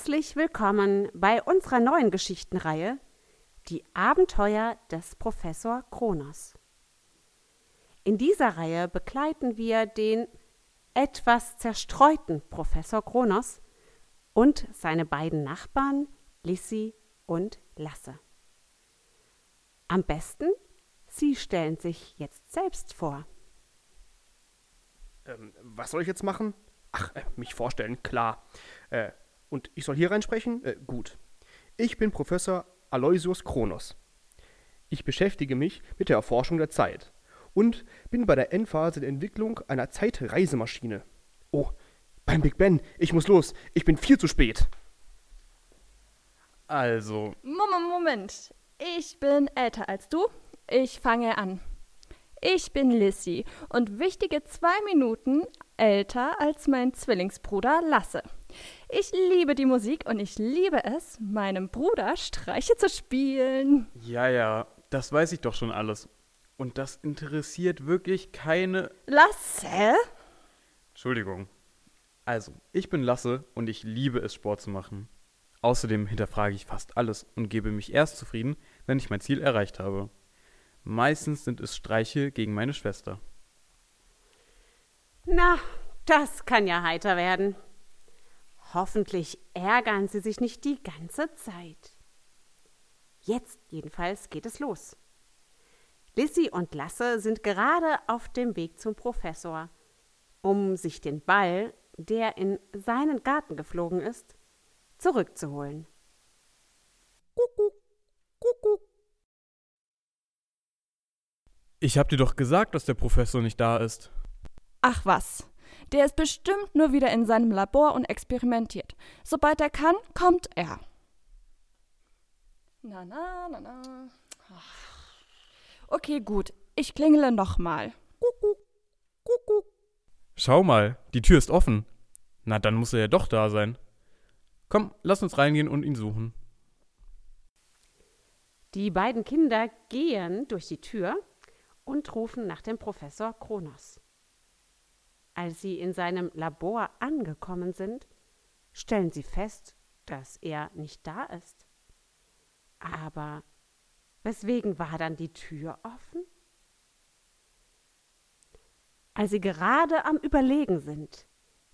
Herzlich willkommen bei unserer neuen Geschichtenreihe Die Abenteuer des Professor Kronos. In dieser Reihe begleiten wir den etwas zerstreuten Professor Kronos und seine beiden Nachbarn Lissi und Lasse. Am besten, Sie stellen sich jetzt selbst vor. Ähm, was soll ich jetzt machen? Ach, äh, mich vorstellen, klar. Äh, und ich soll hier reinsprechen? Äh, gut. Ich bin Professor Aloysius Kronos. Ich beschäftige mich mit der Erforschung der Zeit und bin bei der Endphase der Entwicklung einer Zeitreisemaschine. Oh, beim Big Ben, ich muss los, ich bin viel zu spät. Also, Moment, Moment. Ich bin älter als du. Ich fange an. Ich bin Lissy und wichtige zwei Minuten älter als mein Zwillingsbruder Lasse. Ich liebe die Musik und ich liebe es, meinem Bruder Streiche zu spielen. ja, ja, das weiß ich doch schon alles. Und das interessiert wirklich keine. Lasse? Entschuldigung. Also, ich bin Lasse und ich liebe es, Sport zu machen. Außerdem hinterfrage ich fast alles und gebe mich erst zufrieden, wenn ich mein Ziel erreicht habe. Meistens sind es Streiche gegen meine Schwester. Na, das kann ja heiter werden. Hoffentlich ärgern Sie sich nicht die ganze Zeit. Jetzt jedenfalls geht es los. Lissy und Lasse sind gerade auf dem Weg zum Professor, um sich den Ball, der in seinen Garten geflogen ist, zurückzuholen. Kuckuck, kuckuck. Ich hab dir doch gesagt, dass der Professor nicht da ist. Ach was. Der ist bestimmt nur wieder in seinem Labor und experimentiert. Sobald er kann, kommt er. Na, na, na, na. Ach. Okay, gut. Ich klingele nochmal. Schau mal, die Tür ist offen. Na, dann muss er ja doch da sein. Komm, lass uns reingehen und ihn suchen. Die beiden Kinder gehen durch die Tür und rufen nach dem Professor Kronos. Als sie in seinem Labor angekommen sind, stellen sie fest, dass er nicht da ist. Aber weswegen war dann die Tür offen? Als sie gerade am Überlegen sind,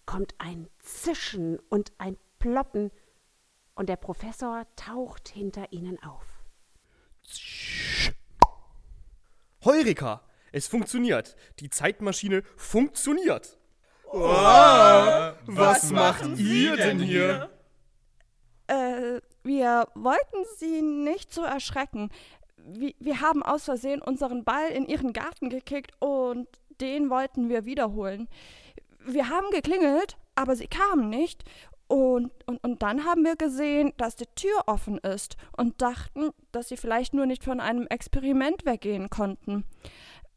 kommt ein Zischen und ein Ploppen und der Professor taucht hinter ihnen auf. Heureka! Es funktioniert. Die Zeitmaschine funktioniert. was macht ihr denn hier? Äh, wir wollten Sie nicht so erschrecken. Wir, wir haben aus Versehen unseren Ball in Ihren Garten gekickt und den wollten wir wiederholen. Wir haben geklingelt, aber Sie kamen nicht. Und, und, und dann haben wir gesehen, dass die Tür offen ist und dachten, dass Sie vielleicht nur nicht von einem Experiment weggehen konnten.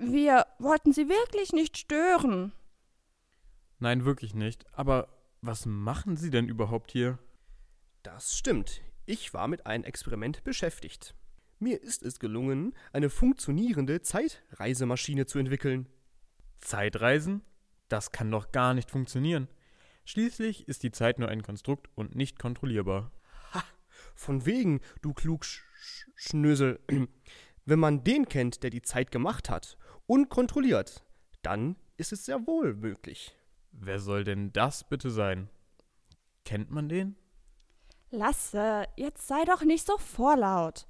Wir wollten Sie wirklich nicht stören. Nein, wirklich nicht. Aber was machen Sie denn überhaupt hier? Das stimmt. Ich war mit einem Experiment beschäftigt. Mir ist es gelungen, eine funktionierende Zeitreisemaschine zu entwickeln. Zeitreisen? Das kann doch gar nicht funktionieren. Schließlich ist die Zeit nur ein Konstrukt und nicht kontrollierbar. Von wegen, du Klugschnösel. Wenn man den kennt, der die Zeit gemacht hat und kontrolliert, dann ist es sehr wohl möglich. Wer soll denn das bitte sein? Kennt man den? Lasse, jetzt sei doch nicht so vorlaut.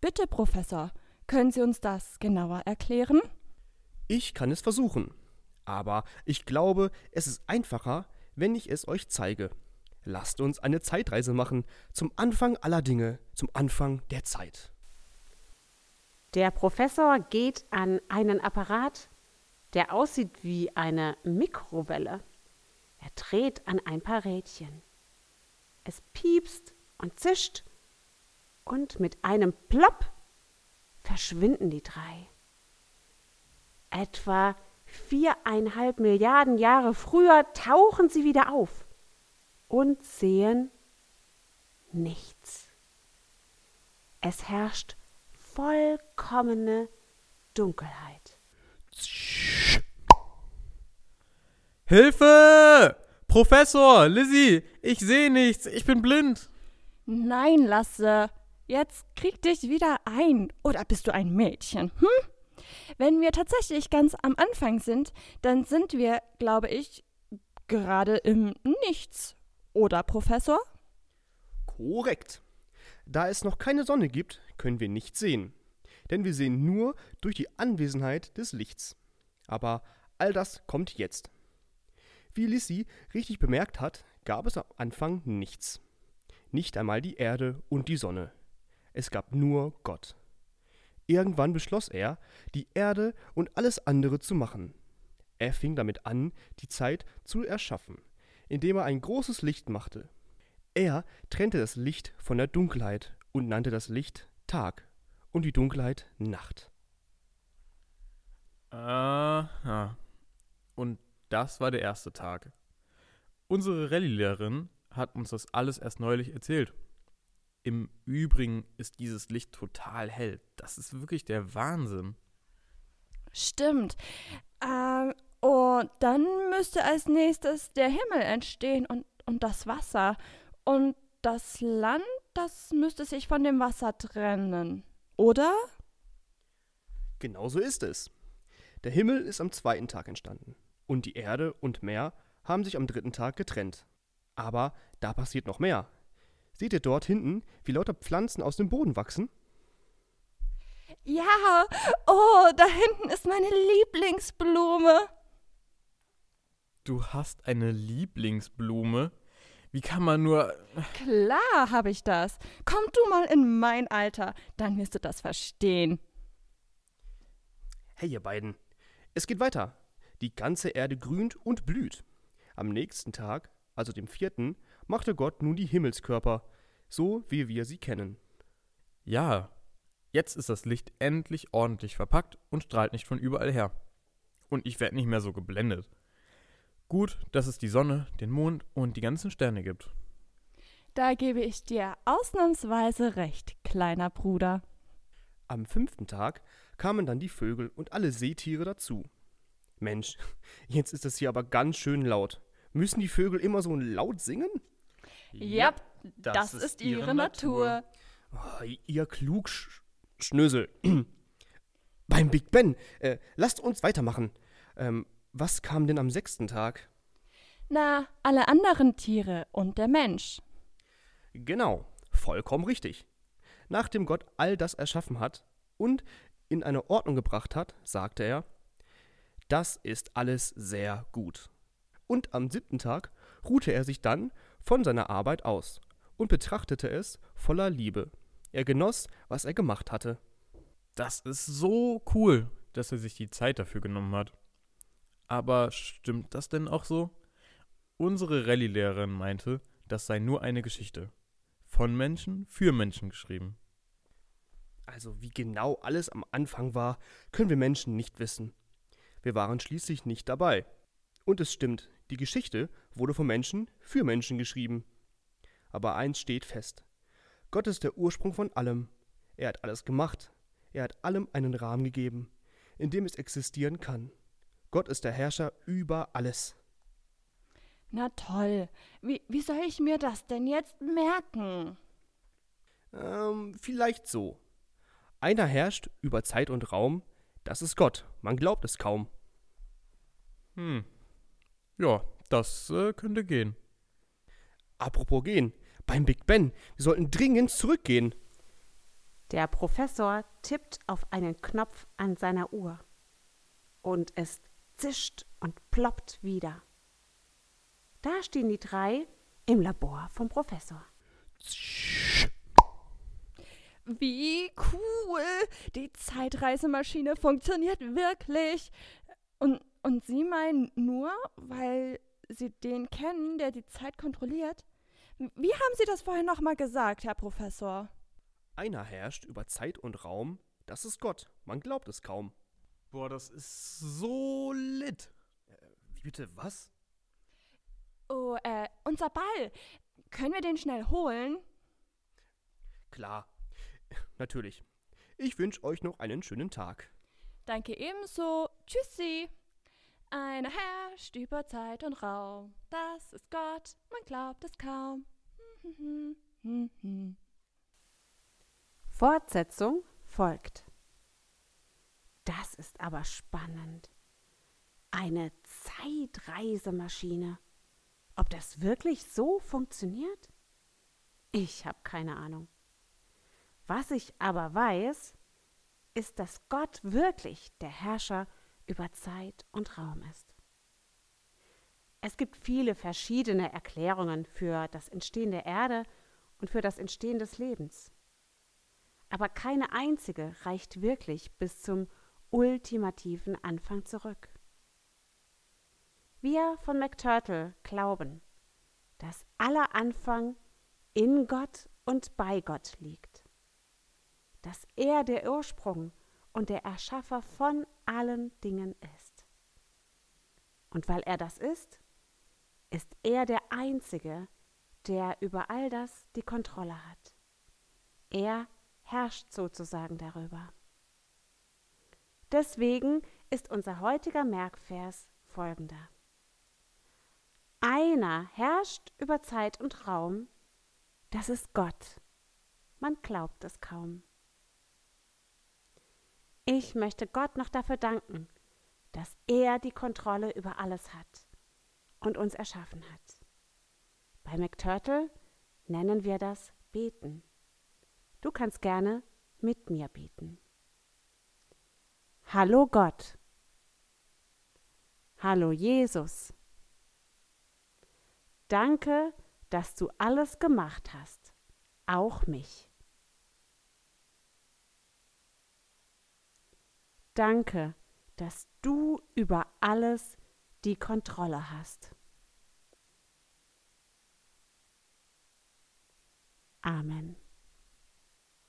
Bitte, Professor, können Sie uns das genauer erklären? Ich kann es versuchen. Aber ich glaube, es ist einfacher, wenn ich es euch zeige. Lasst uns eine Zeitreise machen, zum Anfang aller Dinge, zum Anfang der Zeit. Der Professor geht an einen Apparat, der aussieht wie eine Mikrowelle. Er dreht an ein paar Rädchen. Es piepst und zischt und mit einem Plopp verschwinden die drei. Etwa viereinhalb Milliarden Jahre früher tauchen sie wieder auf und sehen nichts. Es herrscht vollkommene Dunkelheit. Hilfe! Professor, Lizzie, ich sehe nichts, ich bin blind. Nein, Lasse. Jetzt krieg dich wieder ein. Oder bist du ein Mädchen? Hm? Wenn wir tatsächlich ganz am Anfang sind, dann sind wir, glaube ich, gerade im Nichts. Oder, Professor? Korrekt. Da es noch keine Sonne gibt, können wir nichts sehen. Denn wir sehen nur durch die Anwesenheit des Lichts. Aber all das kommt jetzt. Wie Lissy richtig bemerkt hat, gab es am Anfang nichts. Nicht einmal die Erde und die Sonne. Es gab nur Gott. Irgendwann beschloss er, die Erde und alles andere zu machen. Er fing damit an, die Zeit zu erschaffen, indem er ein großes Licht machte. Er trennte das Licht von der Dunkelheit und nannte das Licht Tag und die Dunkelheit Nacht. Aha. Und das war der erste Tag. Unsere Rallye-Lehrerin hat uns das alles erst neulich erzählt. Im Übrigen ist dieses Licht total hell. Das ist wirklich der Wahnsinn. Stimmt. Ähm, und dann müsste als nächstes der Himmel entstehen und, und das Wasser. Und das Land, das müsste sich von dem Wasser trennen. Oder? Genau so ist es. Der Himmel ist am zweiten Tag entstanden und die Erde und Meer haben sich am dritten Tag getrennt. Aber da passiert noch mehr. Seht ihr dort hinten, wie lauter Pflanzen aus dem Boden wachsen? Ja, oh, da hinten ist meine Lieblingsblume. Du hast eine Lieblingsblume? Wie kann man nur. Klar habe ich das. Komm du mal in mein Alter, dann wirst du das verstehen. Hey, ihr beiden. Es geht weiter. Die ganze Erde grünt und blüht. Am nächsten Tag, also dem vierten, machte Gott nun die Himmelskörper, so wie wir sie kennen. Ja, jetzt ist das Licht endlich ordentlich verpackt und strahlt nicht von überall her. Und ich werde nicht mehr so geblendet. Gut, dass es die Sonne, den Mond und die ganzen Sterne gibt. Da gebe ich dir ausnahmsweise recht, kleiner Bruder. Am fünften Tag kamen dann die Vögel und alle Seetiere dazu. Mensch, jetzt ist es hier aber ganz schön laut. Müssen die Vögel immer so laut singen? Ja, das, das ist ihre Natur. Oh, ihr Klugschnösel. Beim Big Ben. Äh, lasst uns weitermachen. Ähm, was kam denn am sechsten Tag? Na, alle anderen Tiere und der Mensch. Genau, vollkommen richtig. Nachdem Gott all das erschaffen hat und in eine Ordnung gebracht hat, sagte er, das ist alles sehr gut. Und am siebten Tag ruhte er sich dann von seiner Arbeit aus und betrachtete es voller Liebe. Er genoss, was er gemacht hatte. Das ist so cool, dass er sich die Zeit dafür genommen hat. Aber stimmt das denn auch so? Unsere Rallye-Lehrerin meinte, das sei nur eine Geschichte. Von Menschen für Menschen geschrieben. Also wie genau alles am Anfang war, können wir Menschen nicht wissen. Wir waren schließlich nicht dabei. Und es stimmt, die Geschichte wurde von Menschen für Menschen geschrieben. Aber eins steht fest. Gott ist der Ursprung von allem. Er hat alles gemacht. Er hat allem einen Rahmen gegeben, in dem es existieren kann. Gott ist der Herrscher über alles. Na toll. Wie, wie soll ich mir das denn jetzt merken? Ähm, vielleicht so. Einer herrscht über Zeit und Raum, das ist Gott. Man glaubt es kaum. Hm. Ja, das äh, könnte gehen. Apropos gehen, beim Big Ben, wir sollten dringend zurückgehen. Der Professor tippt auf einen Knopf an seiner Uhr. Und es zischt und ploppt wieder. Da stehen die drei im Labor vom Professor. Wie cool! Die Zeitreisemaschine funktioniert wirklich. Und, und Sie meinen nur, weil Sie den kennen, der die Zeit kontrolliert? Wie haben Sie das vorhin nochmal gesagt, Herr Professor? Einer herrscht über Zeit und Raum, das ist Gott. Man glaubt es kaum. Boah, das ist so lit. Äh, wie bitte, was? Oh, äh, unser Ball. Können wir den schnell holen? Klar. Natürlich. Ich wünsche euch noch einen schönen Tag. Danke ebenso. Tschüssi. Eine herrscht über Zeit und Raum. Das ist Gott, man glaubt es kaum. Fortsetzung folgt. Das ist aber spannend. Eine Zeitreisemaschine. Ob das wirklich so funktioniert? Ich habe keine Ahnung. Was ich aber weiß, ist, dass Gott wirklich der Herrscher über Zeit und Raum ist. Es gibt viele verschiedene Erklärungen für das Entstehen der Erde und für das Entstehen des Lebens. Aber keine einzige reicht wirklich bis zum ultimativen Anfang zurück. Wir von McTurtle glauben, dass aller Anfang in Gott und bei Gott liegt, dass er der Ursprung und der Erschaffer von allen Dingen ist. Und weil er das ist, ist er der Einzige, der über all das die Kontrolle hat. Er herrscht sozusagen darüber. Deswegen ist unser heutiger Merkvers folgender. Einer herrscht über Zeit und Raum, das ist Gott. Man glaubt es kaum. Ich möchte Gott noch dafür danken, dass er die Kontrolle über alles hat und uns erschaffen hat. Bei McTurtle nennen wir das Beten. Du kannst gerne mit mir beten. Hallo Gott. Hallo Jesus. Danke, dass du alles gemacht hast, auch mich. Danke, dass du über alles die Kontrolle hast. Amen.